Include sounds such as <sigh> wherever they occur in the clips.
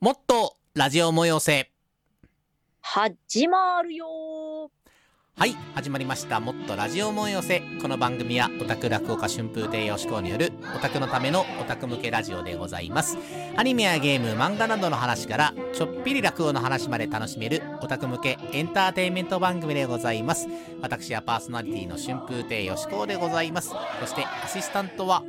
もっとラジオ催せ。始まるよはい、始まりました。もっとラジオ催せ。この番組はオタク落語家春風亭よしこによるオタクのためのオタク向けラジオでございます。アニメやゲーム、漫画などの話からちょっぴり落語の話まで楽しめるオタク向けエンターテインメント番組でございます。私はパーソナリティの春風亭よしこでございます。そしてアシスタントは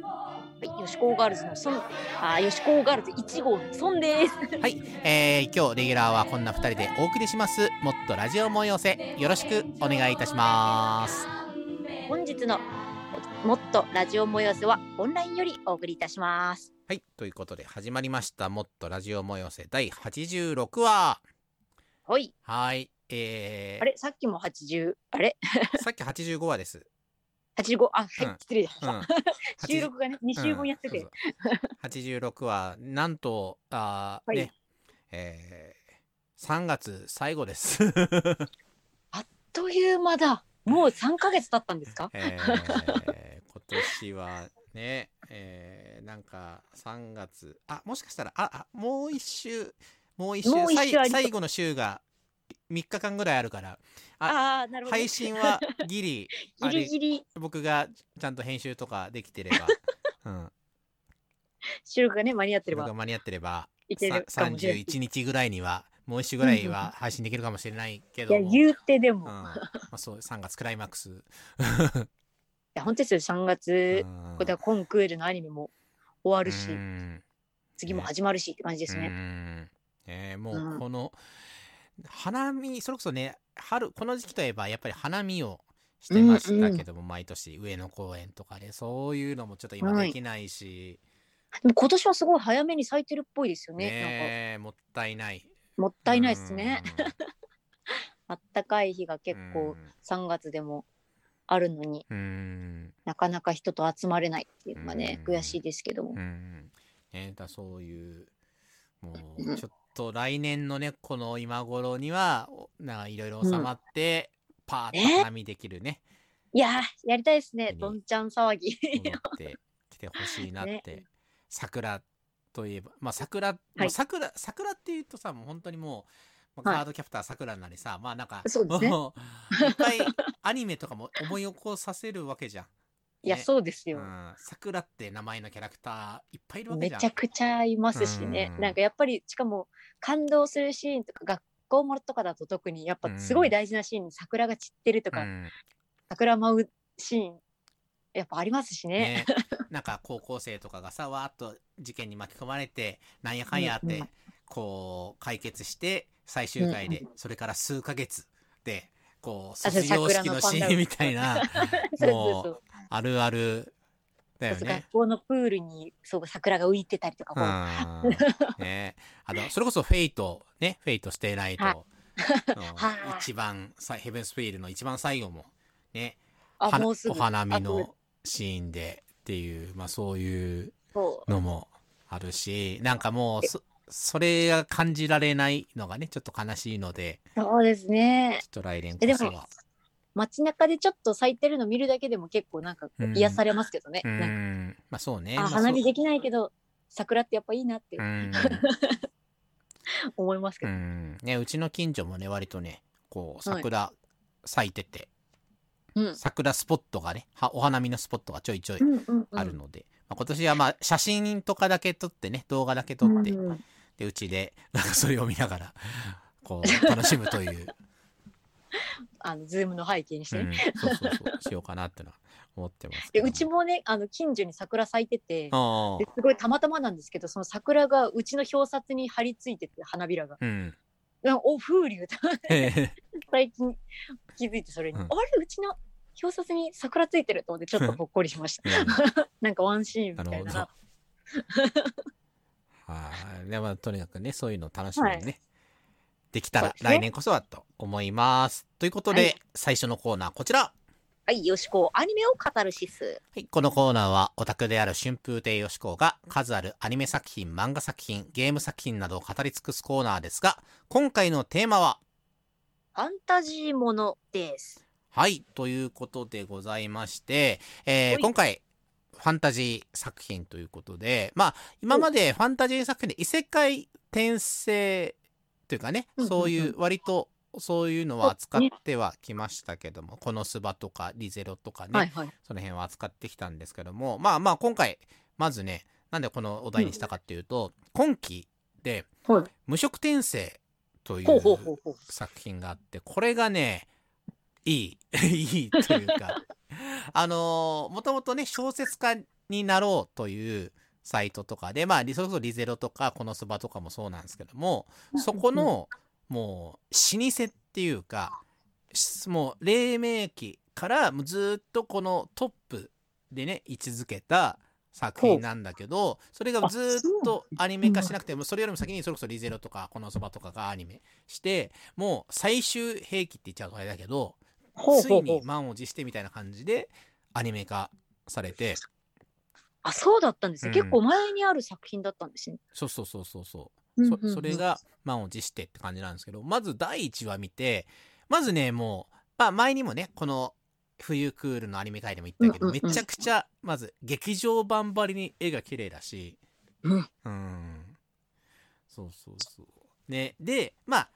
はい、吉高ガールズの孫、あ、吉高ガールズ1号の孫です。はい、えー、今日レギュラーはこんな2人でお送りします。もっとラジオ催せ。よろしくお願いいたします。本日のもっとラジオ催せはオンラインよりお送りいたします。はい、ということで始まりました。もっとラジオ催せ第86話。はい、はい、えー、あれ、さっきも80、あれ？<laughs> さっき85話です。85、あ、はい、うん。失礼しまうん。<laughs> 収録がね、2週分やってて、うんそう。そう86話、なんと、あーはい。ね、えー、3月最後です。<laughs> という間だ。もう3ヶ月経ったんですか？えー、今年はね、えー、なんか3月、あ、もしかしたら、あ、あもう一週、もう一週、最後の週が3日間ぐらいあるから、ああー、なるほど。配信はギリ、あ <laughs> ギリれギリ僕がちゃんと編集とかできてれば、<laughs> うん、収録がね、間に合ってれば僕が間に合ってれば、いけるさかもしれない。31日ぐらいには、もう一週ぐらいは配信できるかもしれないけいや、ども、言うてでうん、も。いまあ、そう、3月クライマックス。<laughs> や、本当ですよ、3月う、んこれはコンクールのアニメも終わるしう、ん次も始まるしって感じですうね。んえーもううんこの花見それこそね春この時期といえばやっぱり花見をしてましたけども、毎年上野公園とかでそういうのもちょっと今はい。できないし、でも今年はすごい早めに咲いてるっぽいですよね。ねえもったいない。もったいないですね。<laughs> あったかい日が結うん。構3月でもあるのにうん。うんなかなか人と集まれないっていうのがね、うん。悔しいですけども。う。ん。ねだそういうもううんちょっと来年のねこの今頃にはおなんかいろいろ収まって、パーッとね花見できるね。いやーやりたいですね。ねどんちゃん騒ぎ。戻ってきてほしいなって、<laughs> ね。桜といえば。まあ桜、い。もう桜桜っていうとさもう本当にもう、まあはい。カードキャプター桜なりさまあなんかそうですね。いっぱいアニメとかも思い起こさせるわけじゃん。いやね。そうですよ。うん、桜って名前のキャラクターいっぱいいるわけじゃん。めちゃくちゃいますしね、うん。なんかやっぱりしかも感動するシーンとか学校ものとかだと特にやっぱすごい大事なシーンに桜が散ってるとか、うん。桜舞うシーンやっぱありますしね。ね、<laughs> なんか高校生とかがさわーっと事件に巻き込まれてなんやかんやってうんうん。こう解決して最終回でそれから数ヶ月でこうあ卒業式のシーンみたいなも <laughs> そうあるあるだよね。学。校のプールにそう桜が浮いてたりとかうも、ん。<laughs> ね。あのそれこそ Fate ね Fate/stay night はい。の <laughs> はい。一番さ Heaven's Feel の一番最後もねお花見あのシーンでっていうまあそういうのもあるしなんかもうそそれが感じられないのがねちょっと悲しいのでそうですね。ちょっと来年こそは。街中でちょっと咲いてるの見るだけでも結構なんか癒されますけどね、うなんか。んまあそうね。あ花見できないけど桜ってやっぱいいなって。うん。<laughs> 思いますけど、うん。ねうちの近所もね割とねこうはい。桜咲いてて、うん。桜スポットがねはお花見のスポットがちょいちょいうんうんうん。あるので、まあ、今年はまあ写真とかだけ撮ってね動画だけ撮って、うんうんでうちでなんかそれを見ながらこう楽しむという、<laughs> あのズームの背景にして。うね、ん、そうそうそう。しようかなってのは思ってますけど。でうちもねあの近所に桜咲いててすごいたまたまなんですけどその桜がうちの表札に張り付いてて花びらが。うん。お風流だ。最近気づいてそれに、うん。あれうちの表札に桜ついてると思ってちょっとほっこりしましたうんなんかワンシーンみたいなはいでまあとにかくねそういうのを楽しみにね、はできたら来年こそはと思います。ということで、はい。最初のコーナーこちら。はいよしこアニメを語るシス。はい、このコーナーはオタクである春風亭よしこうが数あるアニメ作品、漫画作品、ゲーム作品などを語り尽くすコーナーですが、今回のテーマは、ファンタジーものです。はい、ということでございまして、えー今回、ファンタジー作品ということで、まあ、今までファンタジー作品で異世界転生というかね、うんうんうんそういう割とそういうのは扱ってはきましたけども、このスバとかリゼロとかね、はいはい。その辺は扱ってきたんですけどもまあまあ今回まずねなんでこのお題にしたかっていうと、今期ではい「無色転生」という。作品があってこれがねいいいいというか。<laughs> あのもともとね小説家になろうというサイトとかでまあそれこそリゼロとかこのスバとかもそうなんですけどもそこのもう老舗っていうかしもう黎明期からもうずっとこのトップでね位置づけた作品なんだけどそれがずっとアニメ化しなくてもそれよりも先にそれこそリゼロとかこのそばとかがアニメしてもう最終兵器って言っちゃうとあれだけどつい。に満を持してみたいな感じでアニメ化されてあ、そうだったんですね。うん結構前にある作品だったんですね。そうそうそうそうそううんうんうんそそれ。が満を持してって感じなんですけどまず第1話見てまずねもう、まあ、前にもねこの冬クールのアニメ界でも言ったけど、うんうんうんめちゃくちゃまず劇場版ばりに絵が綺麗だしうんうんそうそうそうねでまあ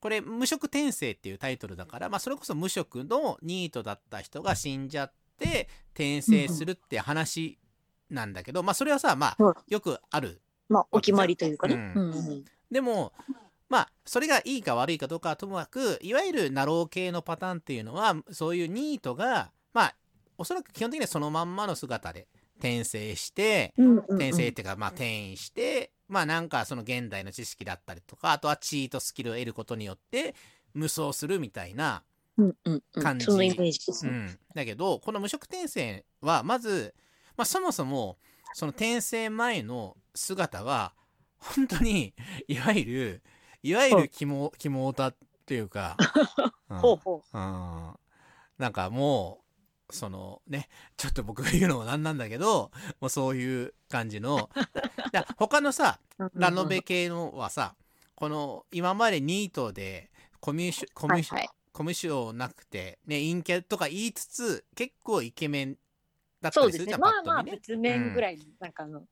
これ「無色転生」っていうタイトルだから、まあ、それこそ無色のニートだった人が死んじゃって転生するって話なんだけど、まあそれはさまあはいよくあるまあ、お決まりというかね。ううんん。うん。でもまあそれがいいか悪いかどうかはともかくいわゆるナロー系のパターンっていうのはそういうニートがまあおそらく基本的にはそのまんまの姿で転生して転生っていうかまあ転移してまあなんかその現代の知識だったりとかあとはチートスキルを得ることによって無双するみたいな、うんうんうん。だけどこの無色転生はまず、まあ、そもそもその転生前の姿は本当にいわゆるいわゆる肝肝オタっていうか、<laughs> うん。ほうほうん。なんかもうそのねちょっと僕が言うのもなんなんだけどもうそういう感じの <laughs> だ他のさう。ラノベ系のはさこの今までニートでコミュ障コミュ障はいはい。コミュ障なくて、ね、陰キャとか言いつつ結構イケメンだった。りするじゃん、まあまあ。別面ぐらいの、なんかあの、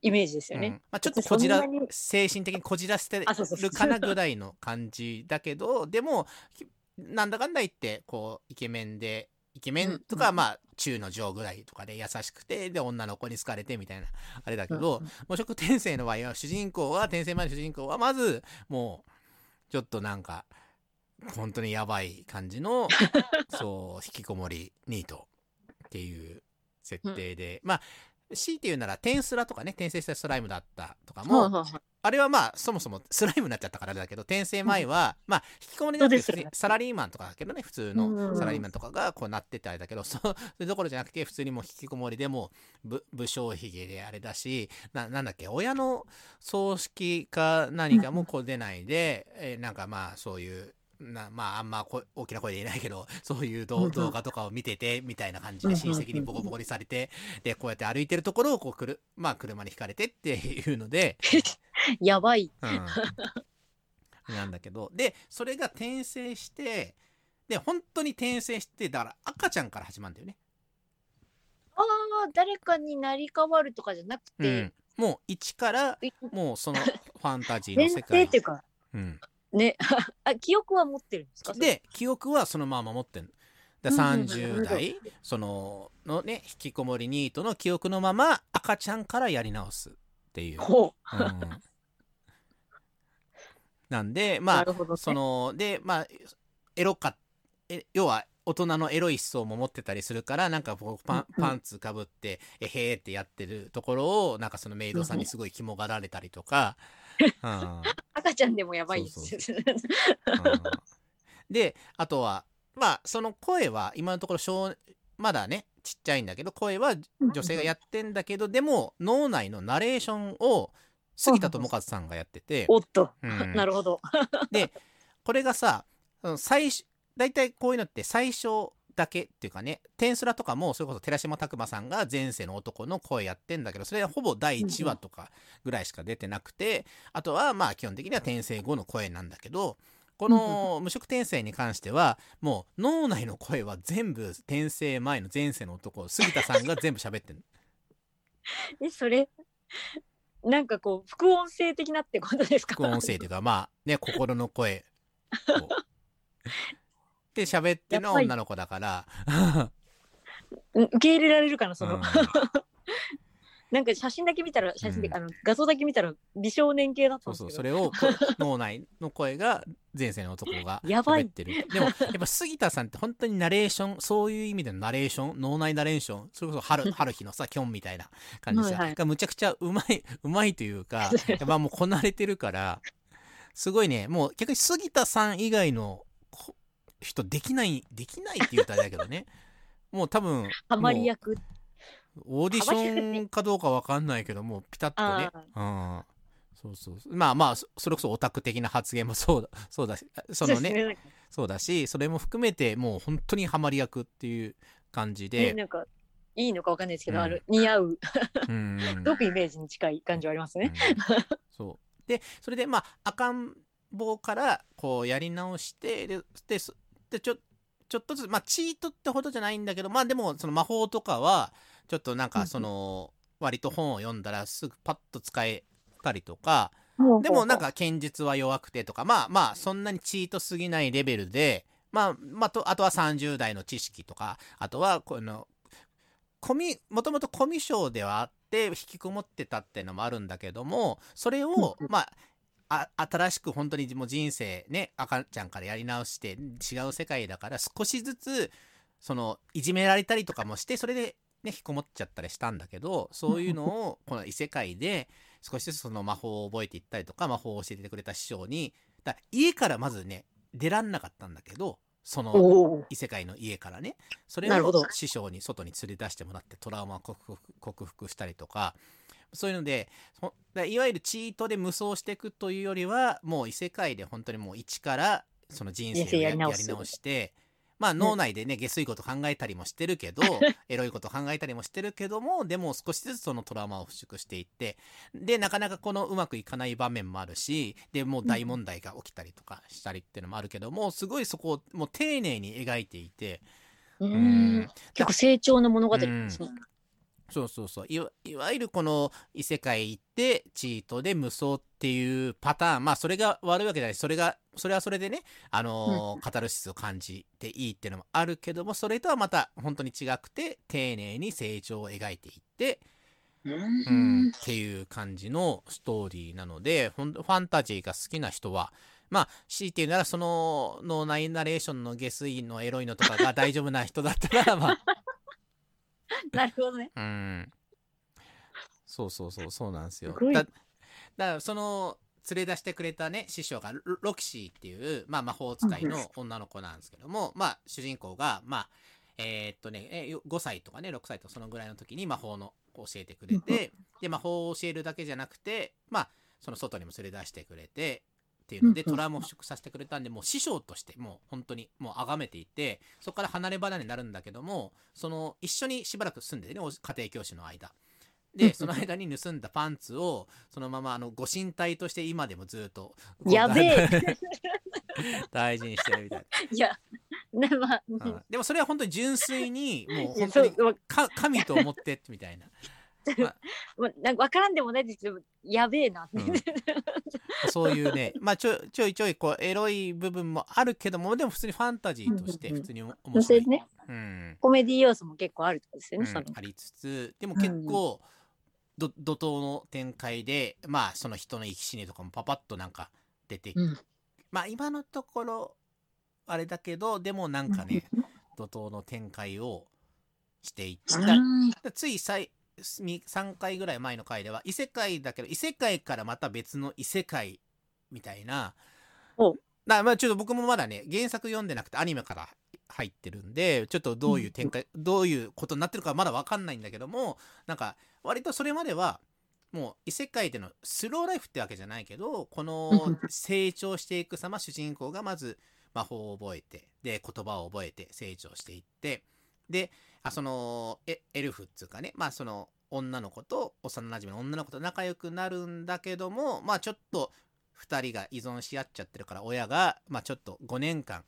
イメージですよね。うんまあ、ちょっとこじら精神的にこじらせてるかなぐらいの感じだけどでもきなんだかんだ言ってこうイケメンでイケメンとか、うん。まあ中の上ぐらいとかで優しくてで女の子に好かれてみたいなあれだけど、無色転生の場合は主人公は転生前の主人公はまずもうちょっとなんか本当にやばい感じの <laughs> そう引きこもりニートっていう設定で、まあ強いて言うならテンスラとかね転生したスライムだったとかも、あれはまあそもそもスライムになっちゃったからだけど転生前は、まあ引きこもりなんにサラリーマンとかだけどね普通のサラリーマンとかがこうなっててあれだけど、それどころじゃなくて普通にもう引きこもりでもう武武将ひげであれだしななんだっけ親の葬式か何かもこう出ないで、えーなんかまあそういうなまああんまこ大きな声で言えないけど <laughs> そういううん動画とかを見ててみたいな感じで親戚にボコボコにされてでこうやって歩いてるところをこうくる、まあ、車にひかれてっていうので、<laughs> やばい。うん、なんだけど。でそれが転生してで本当に転生してだから赤ちゃんから始まるんだよね。ああ、誰かになり変わるとかじゃなくうてん、、もう一からいもうそのファンタジーの前世界。提っていうか、うん、ね、<laughs> あ、記憶は持ってるんですか？で記憶はそのまま持ってるだうんうんうん30代そののね引きこもりニートの記憶のまま赤ちゃんからやり直すっていう。ほう。ん。なんでう。まあね。そのでまあエロかえ要は大人のエロい思想も持ってたりするからなんかこうパンパンツかぶってえへーってやってるところをなんかそのメイドさんにすごい肝がられたりとか、うん赤ちゃんでもやばい。ですそうう。ん。であとはまあその声は今のところ小まだねちっちゃいんだけど声は女性がやってんだけどでも脳内のナレーションを杉田智和さんがやってて、おっと、うん。なるほど。これがさ最初大体こういうのって最初だけっていうかねテンスラとかもそれこそ寺島拓磨さんが前世の男の声やってんだけどそれはほぼ第1話とかぐらいしか出てなくてあとはまあ基本的には転生後の声なんだけどこの無色転生に関してはもう脳内の声は全部転生前の前世の男杉田さんが全部喋ってる <laughs> え、それ、なんかこう副音声的なってことですか？副音声というか、まあね、心の声を。<laughs> で、喋ってるのは女の子だから、うん受け入れられるかなその、うん。<laughs> なんか写真だけ見たら写真で、うん。あの画像だけ見たら美少年系だったそうそう、んですけど。それをこ脳内の声が前世の男が <laughs> 喋ってる。でも、やっぱ杉田さんって本当にナレーション、そういう意味でのナレーション、脳内ナレーション、それこそ春、<laughs> 春日のさ、キョンみたいな感じさ、はいはい。がむちゃくちゃうまい、うまいというか、やっぱもうこなれてるから、すごいね、もう逆に杉田さん以外のこ人できない、できないって言うとあれだけどね、<laughs> もう多分、ハマり役オーディションかどうかわかんないけども、ピタッとね。うん。そうそう。まあまあ、そそれこそオタク的な発言もそうだ、そうだし、そのね、そうだし、それも含めて、もう本当にハマり役っていう感じねで、なんかいいのかわかんないですけど、うんあの似合ううん。すごくイメージに近い感じはありますね。うんそう。で、それで、まあ、赤ん坊から、こう、やり直して、で、で、そでちょ、ちょっとずつ、まあ、チートってほどじゃないんだけど、まあ、でも、その魔法とかは、ちょっとなんか、その、割と本を読んだらすぐパッと使えたりとか、ででもなんか剣術は弱くてとか、まあまあそんなにチートすぎないレベルで、まあ、まあと、あとは30代の知識とか、あとはこの、コミ、もともとコミュ障ではあって引きこもってたっていうのもあるんだけども、それをうん、まあ、あ新しく本当にもう人生ね、赤ちゃんからやり直して違う世界だから少しずつ、その、いじめられたりとかもして、それでね、引きこもっちゃったりしたんだけど、そういうのを、<laughs> この異世界で、少しずつその魔法を覚えていったりとか、魔法を教えてくれた師匠に、だ家からまずね、出らんなかったんだけど、その異世界の家からね、それを師匠に外に連れ出してもらってトラウマを克服したりとか、そういうので、いわゆるチートで無双していくというよりは、もう異世界で本当にもう一からその人生をややり直して、まあ脳内でね、下水こと考えたりもしてるけど、<laughs> エロいこと考えたりもしてるけども、でも少しずつそのトラウマを払拭していって、で、なかなかこのうまくいかない場面もあるし、で、もう大問題が起きたりとかしたりっていうのもあるけども、すごいそこをもう丁寧に描いていて、ううん。ん結構成長の物語ですね。そうそうそう。いわいわゆるこの異世界行ってチートで無双っていうパターン。まあそれが悪いわけじゃない。それがそれはそれでねあのーカタルシスを感じていいっていうのもあるけどもそれとはまた本当に違くて丁寧に成長を描いていって、ううんん、っていう感じのストーリーなのでファンタジーが好きな人はまあ強いて言うならその脳内ナレーションの下水のエロいのとかが大丈夫な人だったらまあなるほどね。うん。そうそうそう、そうなんですよ。すだだから、その、連れ出してくれたね、師匠がロロキシーっていう、まあ、魔法使いの女の子なんですけども、まあ、主人公が、まあ、えーっとね、えー5歳とかね、6歳とかそのぐらいの時に魔法の教えてくれて、で、魔法を教えるだけじゃなくて、まあ、その外にも連れ出してくれて、っていうので、うんうんトラウマを払拭させてくれたんで、もう師匠として、もう本当に、もう崇めていて、そこから離れ離れになるんだけども、その、一緒にしばらく住んでてね、お家庭教師の間。で、その間に盗んだパンツを、そのまま、あの、ご神体として今でもずっと、やべえ。<laughs> 大事にしてるみたいいや、ね、まあ、な。うんでもそれは本当に純粋に、もう本当に神と思って、みたいな。ま <laughs> なんか分からんでもないですけど、やべえな。うん。<laughs> そういうね、まあちょちょいちょいこうエロい部分もあるけども、でも普通にファンタジーとしてうんうんうん。普通に面そ白い。れでね、うん。コメディ要素も結構あるとですよね、うん。ありつつ、でも結構、ど怒涛の展開で、まあその人の生き死にとかもパパッとなんか出て、うん。まあ今のところ、あれだけど、でもなんかね、<laughs> 怒涛の展開をしていった。うんつい最3回ぐらい前の回では異世界だけど異世界からまた別の異世界みたいなお。なまあちょっと僕もまだね原作読んでなくてアニメから入ってるんでちょっとどういう展開、どういうことになってるかまだ分かんないんだけどもなんか割とそれまではもう異世界でのスローライフってわけじゃないけどこの成長していく様主人公がまず魔法を覚えてで言葉を覚えて成長していってであそのエエルフっつうかね。まあその女の子と幼馴染の女の子と仲良くなるんだけどもまあちょっと2人が依存し合っちゃってるから親がまあちょっと5年間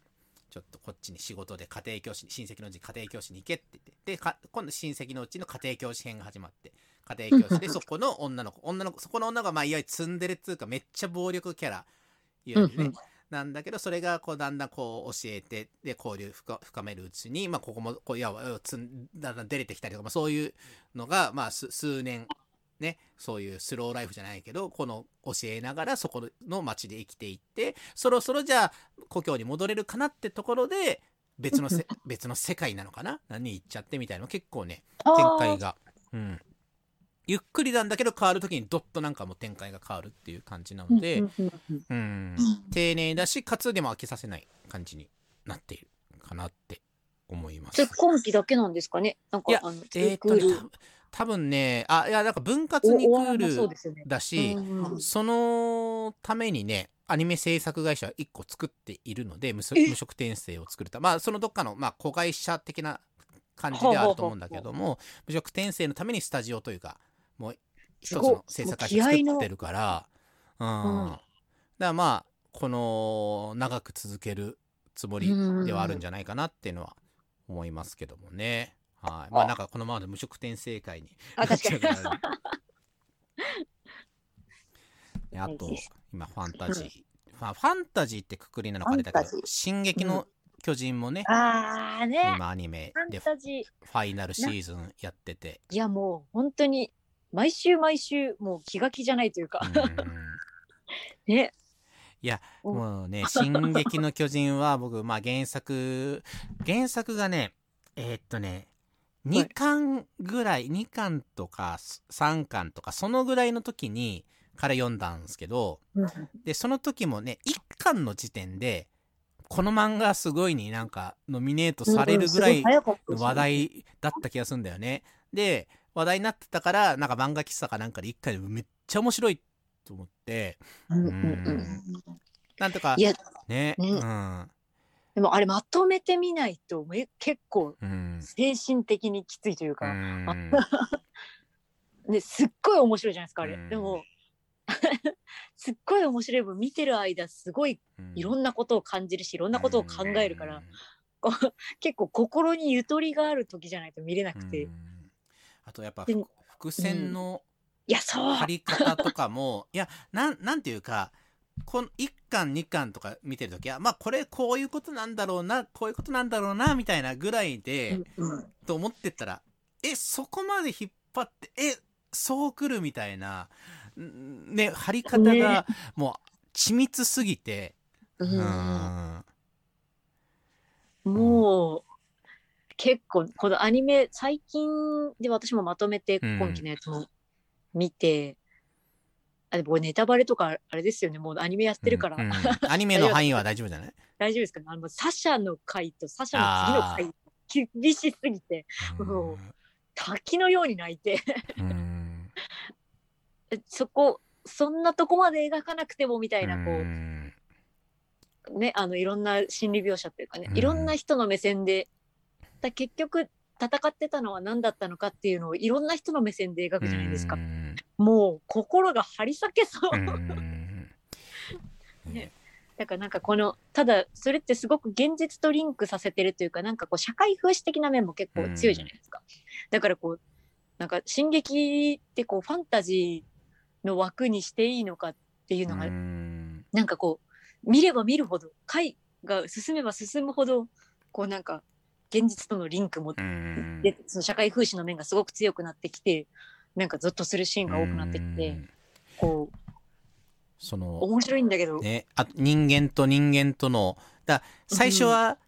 ちょっとこっちに仕事で家庭教師に親戚のうちに家庭教師に行けって言ってでか今度親戚のうちの家庭教師編が始まって家庭教師で <laughs> そこの女の子女の子そこの女がまあいわゆるツンデレっつうかめっちゃ暴力キャラいわゆるね、なんだけどそれがこうだんだんこう教えてで交流深深めるうちに、まあ、ここもこういやつんだんだん出れてきたりとか、まあ、そういうのが、まあ、す数年ねそういうスローライフじゃないけどこの教えながらそこの町で生きていってそろそろじゃあ故郷に戻れるかなってところで別のせ <laughs> 別の世界なのかな？何行っちゃってみたいなの結構ね展開が、うん、ゆっくりなんだけど変わる時にドッとなんかもう展開が変わるっていう感じなので、うん丁寧だしかつでも飽きさせない感じになっているかなって思います。今期だけなんですかね？なんかいやあのえーっとね多分ねあいやなんか分割にクールだし、うんうんそのためにねアニメ制作会社1個作っているので無職転生を作るたまあそのどっかの、まあ、子会社的な感じではあると思うんだけども無職転生のためにスタジオというかもう一つの制作会社作ってるから。うん、うん。だからまあこの長く続けるつもりではあるんじゃないかなっていうのは思いますけどもね。はい。まあなんかこのままで無職転生会にかになっちゃうからねあと今ファンタジー。ファファンタジーってくくりなのかあれだけど進撃の巨人もね、ああね。今アニメでファイナルシーズンやってて。いやもう本当に毎週毎週もう気が気じゃないというか、うん。<laughs> ね。いや、うんもうね、<laughs> 進撃の巨人は僕、まあ原作、原作がね、えーっとね、はい。2巻ぐらい、2巻とか3巻とか、そのぐらいの時に、から読んだんですけど、で、その時もね、1巻の時点で、この漫画すごいになんかノミネートされるぐらいの話題だった気がするんだよね。で、話題になってたから、なんか漫画喫茶かなんかで1回でめっちゃ面白いと思って、うんうんうん。なんとかい、やね、ね。うん。でもあれまとめてみないとめ結構うん。精神的にきついといううか、ん。<laughs> ね、すっごい面白いじゃないですかあれ、うん。でも <laughs> すっごい面白い分見てる間すごいいろんなことを感じるしいろんなことを考えるから、こう結構心にゆとりがある時じゃないと見れなくて、いうんあとやっぱ伏線の張り方とかも、<laughs> いやなんなんていうかこの1巻2巻とか見てる時はまあこれこういうことなんだろうなこういうことなんだろうなみたいなぐらいで、うんうん。と思ってったらえそこまで引っ張ってえそうくるみたいなんね張り方がもう緻密すぎて、うん。うん。もう結構このアニメ最近で私もまとめてうん。今期のやつも見て、あでもネタバレとかあれですよね。もうアニメやってるから、うんうん。<laughs> アニメの範囲は大丈夫じゃない？大丈夫ですかね。あのサシャの回とサシャの次の回厳しすぎて。うん。滝のように泣いて。<laughs> そこそんなとこまで描かなくてもみたいなこう、ん。ね、あのいろんな心理描写っていうかね、うん。いろんな人の目線でだ結局戦ってたのは何だったのかっていうのをいろんな人の目線で描くじゃないですか、うん。もう心が張り裂けそう、うん。ね。だからなんかこのただそれってすごく現実とリンクさせてるというかなんかこう社会風刺的な面も結構強いじゃないですか、だからこうなんか進撃ってこうファンタジーの枠にしていいのかっていうのがうん。なんかこう見れば見るほど回が進めば進むほどこうなんか現実とのリンクもうん。でその社会風刺の面がすごく強くなってきてなんかゾッとするシーンが多くなってきてうん。こうその面白いんだけど、ねあ人間と人間とのだ最初は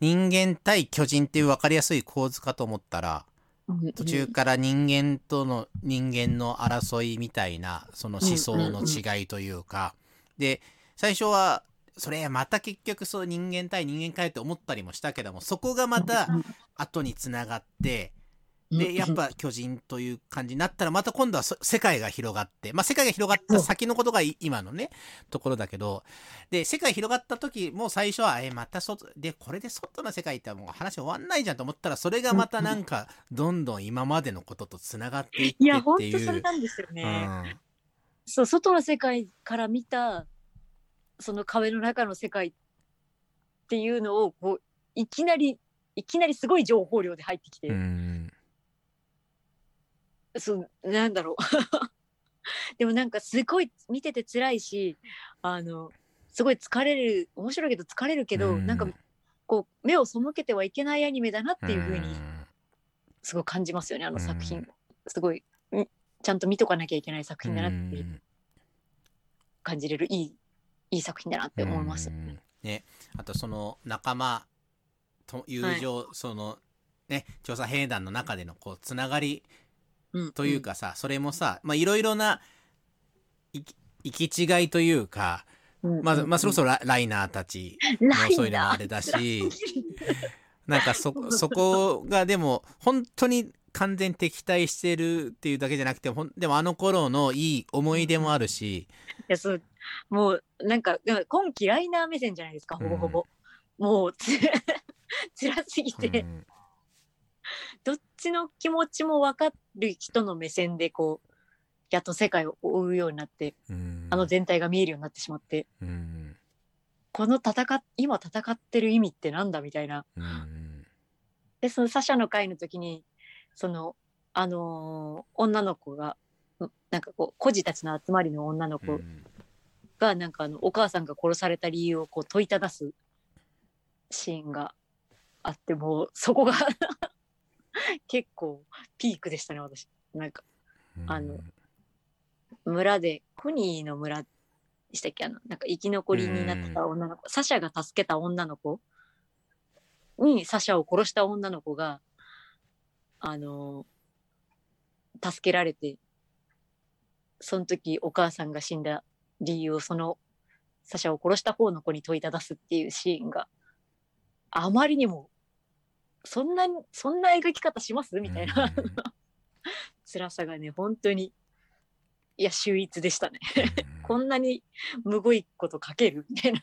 人間対巨人っていう分かりやすい構図かと思ったらうん途中から人間との人間の争いみたいなその思想の違いというか。で最初はそれまた結局そう人間対人間かよって思ったりもしたけどもそこがまた後につながってでやっぱ巨人という感じになったらまた今度はそ世界が広がってまあ世界が広がった先のことがい今のねところだけどで世界広がった時も最初はえまた外でこれで外の世界ってもう話終わんないじゃんと思ったらそれがまたなんかどんどん今までのこととつながっていっていや本っていう。当それなんですよね、うん。そう外の世界から見たその壁の中の世界っていうのをこういきなりいきなりすごい情報量で入ってきて、うんそうなんだろう。<laughs> でもなんかすごい見てて辛いしあのすごい疲れる面白いけど疲れるけど、なんかこう目を背けてはいけないアニメだなっていうふうにすごい感じますよねあの作品、すごいんちゃんと見とかなきゃいけない作品だなって感じれる。いいいい作品だなって思います。ね、あとその仲間と友情、はい、そのね調査兵団の中でのこうつながりというかさ、うんうん、それもさまあいろいろな行き違いというか、まあ、まあそろそろライナーたちもそういうのもあれだし <laughs> なんかそそこがでも本当に完全敵対してるっていうだけじゃなくてほんでもあの頃のいい思い出もあるし。いやそう。もうなんか今季ライナー目線じゃないですかほぼほぼ。うん、もうつ <laughs> 辛すぎて、うん、どっちの気持ちも分かる人の目線でこうやっと世界を追うようになって、うん、あの全体が見えるようになってしまって、この戦今戦ってる意味ってなんだみたいな。でそのサシャの会の時にそのあのー、女の子がなんかこう孤児たちの集まりの女の子が、なんかあのお母さんが殺された理由をこう問いただすシーンがあってもうそこが <laughs> 結構ピークでしたね私。なんかあの村でコニーの村でしたっけ？あのなんか生き残りになってた女の子サシャが助けた女の子にサシャを殺した女の子があの助けられてその時お母さんが死んだ理由をそのサシャを殺した方の子に問いただすっていうシーンがあまりにもそんなそんな描き方しますみたいな、うん、辛さがね本当にいや秀逸でしたね。<laughs> こんなにむごいこと書けるみたいな。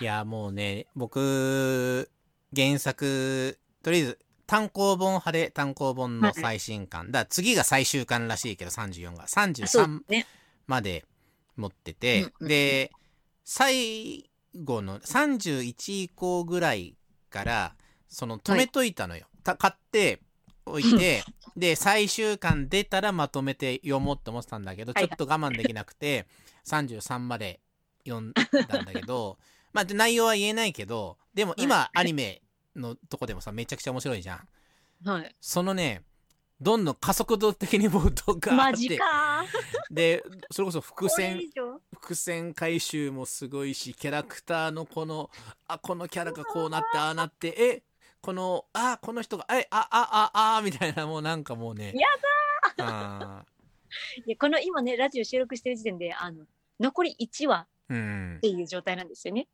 いやもうね僕原作とりあえず単行本派で単行本の最新刊、はい、だ次が最終巻らしいけど34が33まで持ってて、ね、で最後の31以降ぐらいからその止めといたのよ、はい、買っておいてで最終巻出たらまとめて読もうって思ってたんだけどちょっと我慢できなくて33まで読んだんだけど <laughs> まあ内容は言えないけどでも今アニメのとこでもさめちゃくちゃ面白いじゃん。はい、そのねどんどん加速度的に冒頭があって。でそれこそ伏線伏線回収もすごいしキャラクターのこのあこのキャラがこうなってああなってえこのあこの人がえああああみたいなもうなんかもうね。やだいやこの今ねラジオ収録してる時点であの残り1話っていう状態なんですよね。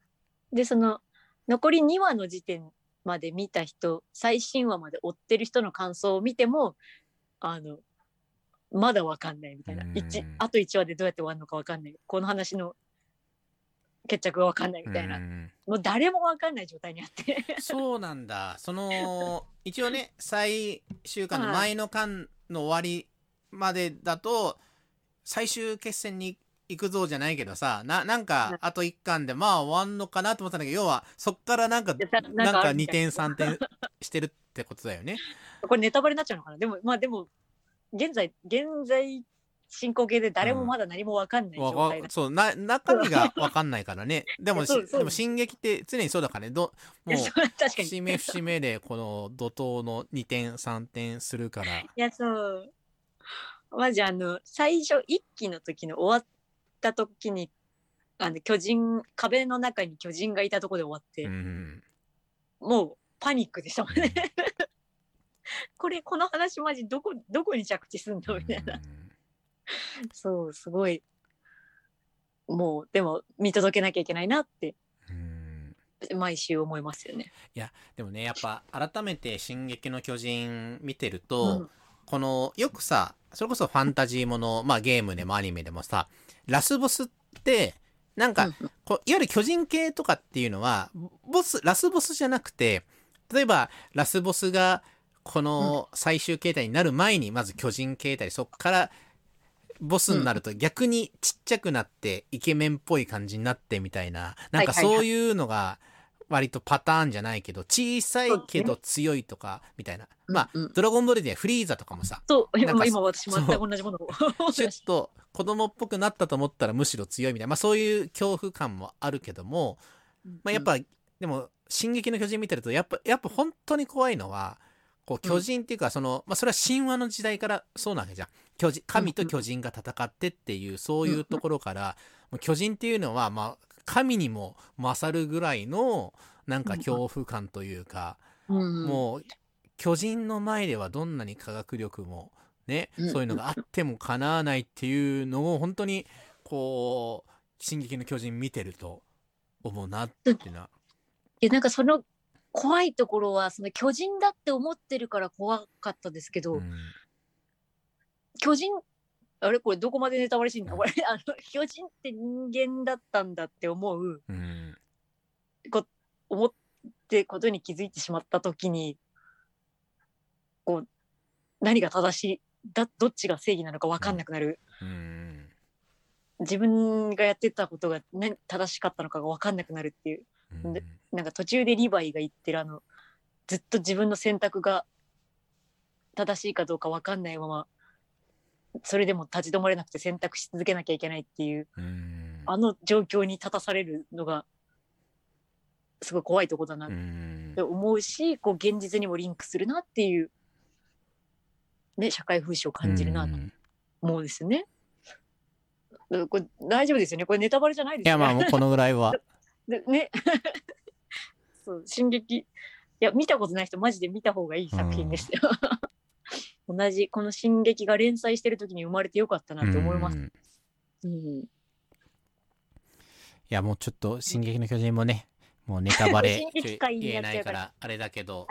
うん、でその残り2話の時点まで見た人最新話まで追ってる人の感想を見てもあのまだ分かんないみたいな、一あと1話でどうやって終わるのか分かんない。この話の決着が分かんないみたいな、もう誰も分かんない状態にあって。そうなんだ。その <laughs> 一応ね最終巻の前の巻の終わりまでだと、最終決戦に行くぞじゃないけどさななんかあと1巻でまあ終わんのかなと思ったんだけど要はそっからなんかなんか2点3点してるってことだよね。<laughs> これネタバレになっちゃうのかな。でもまあでも現在現在進行形で誰もまだ何も分かんない状態だ、うん、そうな中身が分かんないからね。<laughs> でもでも進撃って常にそうだからね。どもう節目節目でこの怒涛の2点3点するから。いやそう。まじあの最初1期の時の終わった時にあの巨人壁の中に巨人がいたとこで終わって、うん、もうパニックでしたもんね。<laughs> これこの話マジどこどこに着地すんのみたいな、うん、そうすごいもうでも見届けなきゃいけないなって毎週思いますよね。いやでもねやっぱ改めて「進撃の巨人」見てると、うん、このよくさそれこそファンタジーもの、まあ、ゲームでもアニメでもさラスボスってなんか、こういわゆる巨人系とかっていうのはボスラスボスじゃなくて例えばラスボスがこの最終形態になる前にまず巨人形態そこからボスになると逆にちっちゃくなってイケメンっぽい感じになってみたいななんかそういうのが割とパターンじゃないけど小さいけど強いとかみたいな、まあ、うん。うんドラゴンボールではフリーザとかもさそう、なんか今今私全く同じものを。ちょっと子供っぽくなったと思ったらむしろ強いみたいな、まあ、そういう恐怖感もあるけども、まあ、やっぱ、でも「進撃の巨人」見てるとやっぱやっぱ本当に怖いのはこう巨人っていうかその、まあ、それは神話の時代からそうなわけじゃん。巨人神と巨人が戦ってっていうそういうところから、巨人っていうのは、まあ、神にも勝るぐらいのなんか恐怖感というか、うん、もう巨人の前ではどんなに科学力もね、うん。そういうのがあってもかなわないっていうのを本当にこう「進撃の巨人」見てると思うなっていうのは。なんかその怖いところはその巨人だって思ってるから怖かったですけど、うん。巨人あれ？これどこまでネタバレしてんの？これ <laughs> あの巨人って人間だったんだって思ううん。思ってことに気づいてしまった時にこう何が正しいだどっちが正義なのか分かんなくなる、うん。自分がやってたことが何正しかったのかが分かんなくなるっていう。うん。でなんか途中でリヴァイが言ってるあのずっと自分の選択が正しいかどうか分かんないままそれでも立ち止まれなくて選択し続けなきゃいけないっていううん。あの状況に立たされるのがすごい怖いとこだなっうん。て思うし、こう現実にもリンクするなっていう、ね、社会風刺を感じるなとうん。思うんですよね。これ大丈夫ですよね？これネタバレじゃないですよね？いやまあもうこのぐらいは。<laughs> でね。<laughs> そう進撃。いや見たことない人マジで見た方がいい作品ですよ。同じこの「進撃」が連載してる時に生まれてよかったなって思います。うんうんいやもうちょっと「進撃の巨人」もねもうネタバレ言えないかららあれだけど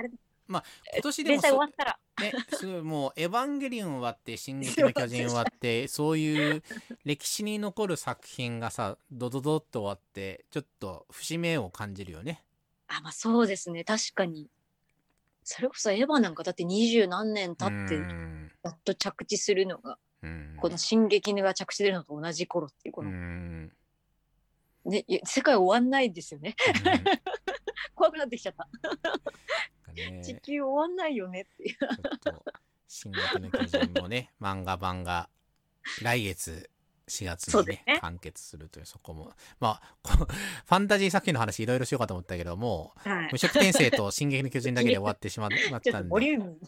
まあ今年でも連載終わったら。ね、すごいもう「エヴァンゲリオン」終わって「進撃の巨人」終わって <laughs> そういう歴史に残る作品がさドドドッと終わってちょっと節目を感じるよね。あまあそうですね。確かにそれこそエヴァなんかだって二十何年経ってうん。やっと着地するのが、うん。この「進撃」が着地するのと同じ頃っていうこうの、ん。ね世界終わんないですよね。<laughs> 怖くなってきちゃった、地球終わんないよねっていう。ちょっと「進撃の巨人」もね漫画版が来月4月にねね。完結するというそこも。まあこファンタジー作品の話いろいろしようかと思ったけどもはい。無色転生と「進撃の巨人」だけで終わってしまっ <laughs> たんで、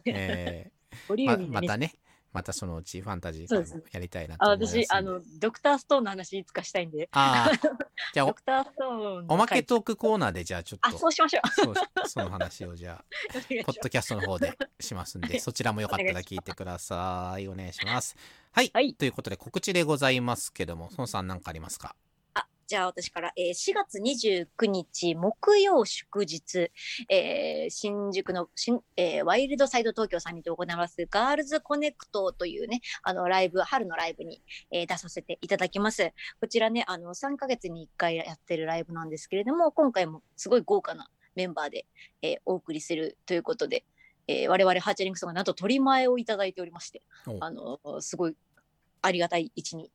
えー <laughs> ままたねまたそのうちファンタジーやりたいなとあ思います。私あのドクターストーンの話いつかしたいんで。あー <laughs> じゃあドクターストーンのおおまけ回トークコーナーでじゃあちょっあとそうしましょう。そうその話をじゃあ <laughs> ポッドキャストの方でしますんで、そちらもよかったら聞いてください。お願いします。<laughs> はい。はい。ということで、告知でございますけども、孫さん何かありますか？あじゃあ私から、えー4月29日木曜祝日、えー新宿の新、えーワイルドサイド東京さんにて行わすガールズコネクトというねあのライブ春のライブに、えー出させていただきます。こちらねあの3ヶ月に1回やってるライブなんですけれども今回もすごい豪華なメンバーで、えーお送りするということで、えー我々ハーチャリングスがなんと取り前をいただいておりましておあのすごいありがたい位置に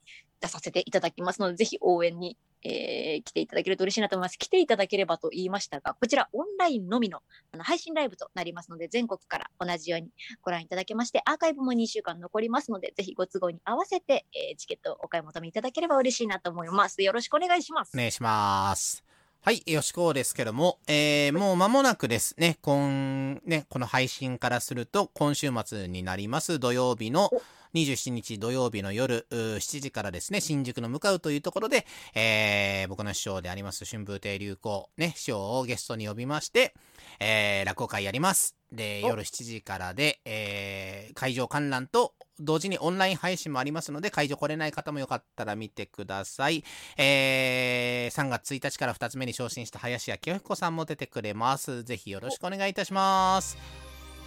出させていただきますので、ぜひ応援に、えー来ていただけると嬉しいなと思います。来ていただければと言いましたが、こちらオンラインのみのあの配信ライブとなりますので、全国から同じようにご覧いただけまして、アーカイブも2週間残りますので、ぜひご都合に合わせて、えーチケットをお買い求めいただければ嬉しいなと思います。よろしくお願いします。お願いします。はい、よしこうですけども、えー、もう間もなくですね、今、ね、この配信からすると、今週末になります土曜日の27日土曜日の夜うー7時からですね、新宿の向かうというところで、えー、僕の師匠であります春風亭流行、ね、師匠をゲストに呼びまして、えー、落語会やります。で、お。夜7時からで、えー、会場観覧と同時にオンライン配信もありますので、会場来れない方もよかったら見てください。えー、3月1日から2つ目に昇進した林家清彦さんも出てくれます。ぜひよろしくお願いいたします。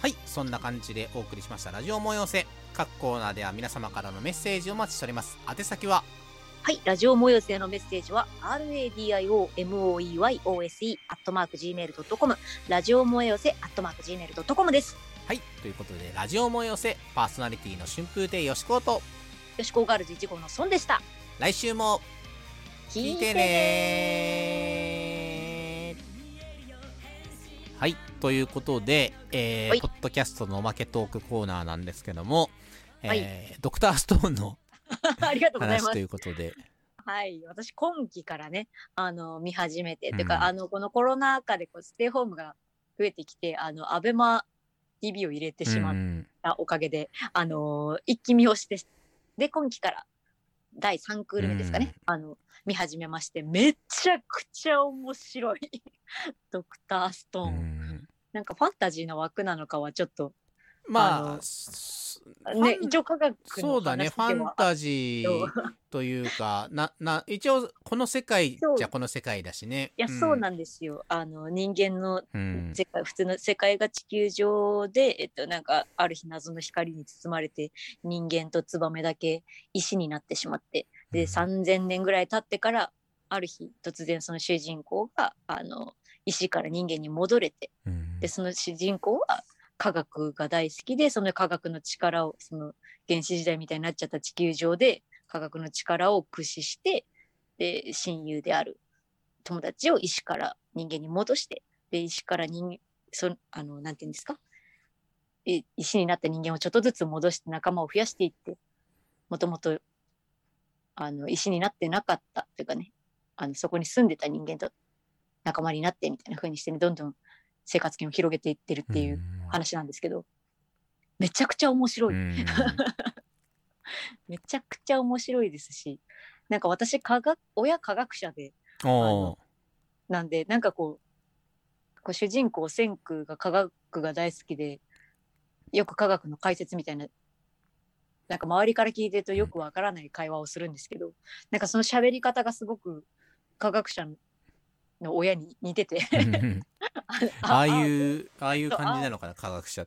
はい、そんな感じでお送りしましたラジオ催せ。各コーナーでは皆様からのメッセージをお待ちしております。宛先は、はい、ラジオ模様性のメッセージは radiomoyose アットマーク gmail.com ラジオ模様性アットマーク gmail.com です。はい、ということで、ラジオ催せ、パーソナリティの春風亭よしこと、よしこガールズ1号の孫でした。来週も聞いてねー。はいということで、えーはい。ポッドキャストのおまけトークコーナーなんですけども、えーはい。ドクターストーンの <laughs> ありがとうございます。話ということで。はい、私今期からね、あの見始めて、うん。てかあのこのコロナ禍でこうステイホームが増えてきて、あのアベマ TV を入れてしまっうん。たおかげで、あの一気見をして、で今期から第3クール目ですかね、あの見始めまして、めちゃくちゃ面白い。<laughs> ドクターストーン。うん。なんかファンタジーの枠なのかはちょっとまあね一応科学のそうだね話ファンタジーというかな <laughs> な一応この世界じゃこの世界だしね。いや、そうなんんですよ。あの人間のうん。世界普通の世界が地球上で、えっと、なんかある日謎の光に包まれて人間とツバメだけ石になってしまって。で、うん。3,000年ぐらい経ってからある日突然その主人公があの石から人間に戻れて。うん。でその主人公は科学が大好きでその科学の力をその原始時代みたいになっちゃった地球上で科学の力を駆使してで親友である友達を石から人間に戻してで石から人そあのなんていうんですか？石になった人間をちょっとずつ戻して仲間を増やしていってもともとあの石になってなかったというかねあのそこに住んでた人間と仲間になってみたいな風にしてねどんどん生活圏を広げていってるっていう話なんですけど、めちゃくちゃ面白い、うん。<laughs> めちゃくちゃ面白いですしなんか私科学親科学者でなんでなんかこうこう主人公千空が科学が大好きでよく科学の解説みたいななんか周りから聞いてるとよくわからない会話をするんですけど、なんかその喋り方がすごく科学者の親に似てて。<laughs> ああいううああいう感じなのかな科学者。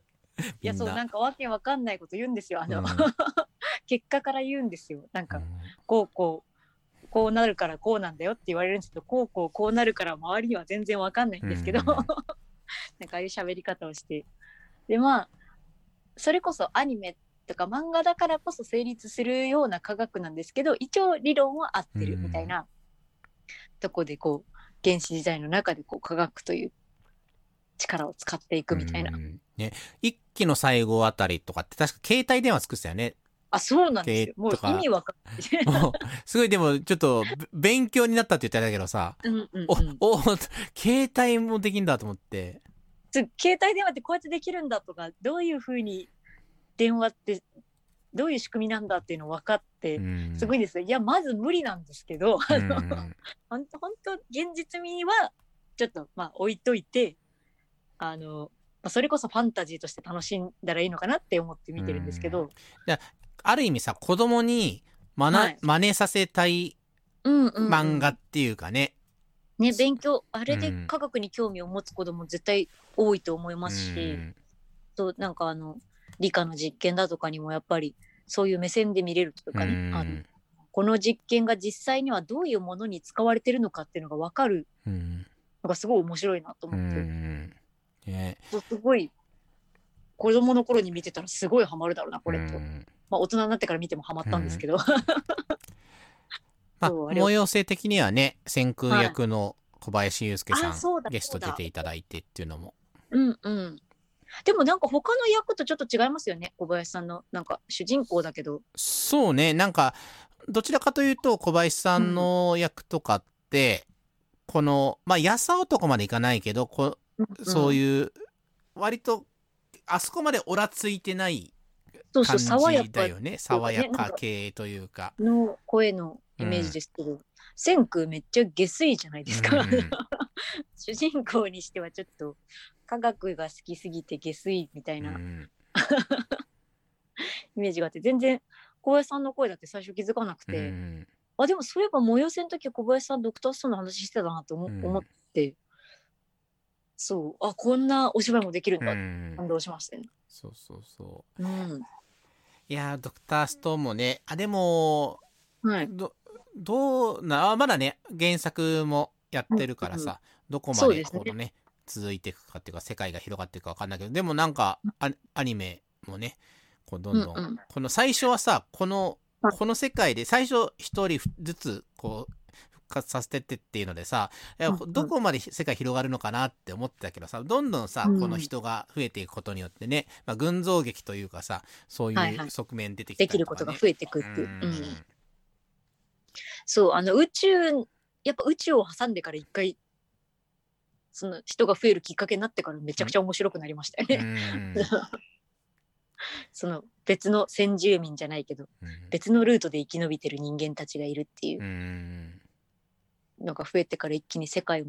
いやそうななんかわけわかんないこと言うんですよあの、うん。<laughs> 結果から言うんですよ。なんか、うん。こうこうこうなるからこうなんだよって言われるんですけどこうこうこうなるから周りには全然わかんないんですけど、うん <laughs> なんかああいう喋り方をして。でまあそれこそアニメとか漫画だからこそ成立するような科学なんですけど一応理論は合ってるみたいなとこでこう原始時代の中でこう科学という力を使っていくみたいな、うん。ね。一期の最後あたりとかって確か携帯電話作ってたよね。あそうなんですよ。もう意味わかんない。すごいでもちょっとべ勉強になったって言ってたけどさ。うんうんうん。おお携帯もできんだと思って。つ携帯電話ってこうやってできるんだとかどういうふうに電話ってどういう仕組みなんだっていうの分かっすごいですよ。いやまず無理なんですけど、あのうん本当本当現実味はちょっとまあ置いといてあの、まあ、それこそファンタジーとして楽しんだらいいのかなって思って見てるんですけど、ある意味さ子供にまな、はい。真似させたいうんうんうん。漫画っていうかね、ね勉強あれでうん。科学に興味を持つ子供絶対多いと思いますし、うん。となんかあの理科の実験だとかにもやっぱりそういう目線で見れるというかね、うん。あのこの実験が実際にはどういうものに使われてるのかっていうのが分かるうん。のがすごい面白いなとう思って、ん。ね。そうすごい子供の頃に見てたらすごいハマるだろうなこれと、うん。まあ大人になってから見てもハマったんですけど、<laughs> まあ模様性的にはね千空役の小林祐介さん、あそうだゲスト出ていただいてっていうのも。うんうんでもなんか他の役とちょっと違いますよね？小林さんのなんか主人公だけど。そうね。なんかどちらかというと小林さんの役とかって、このまあやさ男までいかないけどこそうういう割とあそこまでオラついてないそうそう感爽やかじだよね。爽やか系というか。の声のイメージですけど、千空めっちゃ下水じゃないですか、うん。<laughs> 主人公にしてはちょっと科学が好きすぎて下水みたいな。うん。<laughs> イメージがあって全然小林さんの声だって最初気づかなくて、うんあでもそういえば催せの時小林さんドクターストーンの話してたなと思,、うん。思って。そう。あこんなお芝居もできるんだ、うん。感動しましたね。そうそうそう。うん。いやードクターストーンもねあでもはい、どどうなあまだね原作もやってるからさ、どこまでそうですね。このね続いていくかっていうか世界が広がっていくか分かんないけどでもなんかアアニメもねこうどんどん、うんうん。この最初はさこのはいこの世界で最初一人ずつこう活させてってっていうのでさどこまで世界広がるのかなって思ってたけどさどんどんさうん。この人が増えていくことによってね、まあ、群像劇というかさそうはいはい。いう側面出てきたでりとか、ね。きることが増えてくっていう。うん。うん。そう、あの宇宙、やっぱ宇宙を挟んでから一回、その人が増えるきっかけになってからめちゃくちゃ面白くなりましたようね。ん。<laughs> その別の先住民じゃないけど、別のルートで生き延びてる人間たちがいるっていううん。のが増えてから一気に世界が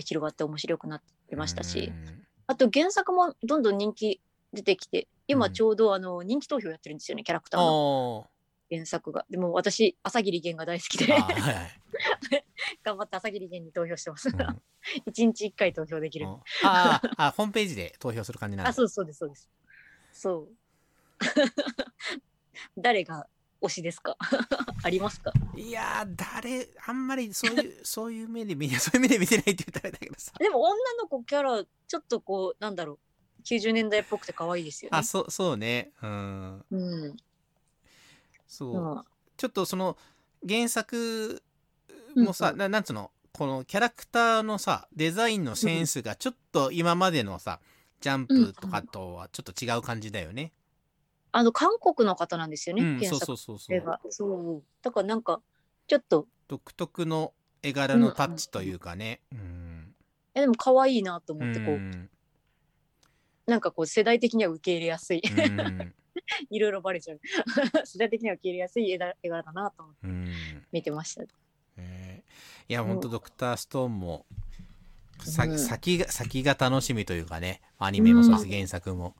広がって面白くなってましたし、うん。あと原作もどんどん人気出てきて、うん。今ちょうどあの人気投票やってるんですよね、キャラクターの。お原作が。でも私、朝霧源が大好きーであ、はいはい <laughs> 頑張って朝霧源に投票してます。うん <laughs> 一日一回投票できる。あああホームページで投票する感じなんだあ、そうですそうです、そうです。そう。<laughs> 誰が推しですか？ありますか？いやー誰あんまりそういうそういう目で見そういう目で見てないって言ったらだけどさでも女の子キャラ、ちょっとこう、なんだろう。90年代っぽくて可愛いですよねあ。そうそうねうんうん。そう、うんちょっとその原作もさ、うんうんななんつうの？このキャラクターのさデザインのセンスがちょっと今までのさジャンプとかとはちょっと違う感じだよね。あの、韓国の方なんですよね、うん、そう原作そうそうそう。そう。だからなんか、ちょっと、独特の絵柄のタッチというかね。うん。えでも可愛いなと思って、こう、うんなんかこう、世代的には受け入れやすい。うん <laughs> いろいろバレちゃう。<laughs> 世代的には受け入れやすい絵柄だなと思ってうん。見てました。えー。いや、ほんとドクターストーンも、さうん。先が、先が楽しみというかね、アニメもそうです、うん原作も、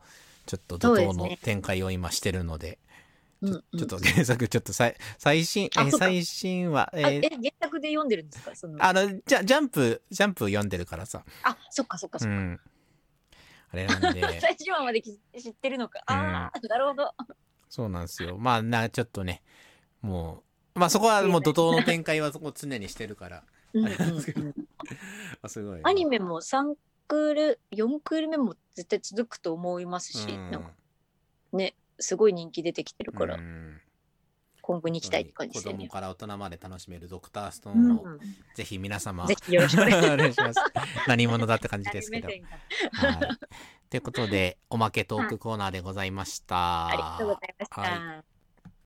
ちょっと怒涛の展開を今してるので、うんうん。ちょっと原作、ちょっとさい最新、え最新は、えあーえ原作で読んでるんですか？その。あの、じゃ、ジャンプ、ジャンプ読んでるからさ、あそっかそっかそっか、うん。あれなんで、<laughs> 最終話までき知ってるのか、ああなるほど。そうなんですよ。まあ、な、ちょっとね、もう、まあそこはもう怒涛の展開はそこ常にしてるから、うんあれなんですけど。うんうんあすごい。アニメも3クール4クール目も絶対続くと思いますし、うん。なんかねすごい人気出てきてるから、うん今後に行きたいって感じ子ですよね、供から大人まで楽しめるドクターストーうんンを、ぜひ皆様、ぜひよろしくお願いします。<laughs> 何者だって感じですけど。はい。ということで、おまけトークコーナーでございました。ありがとうございました。は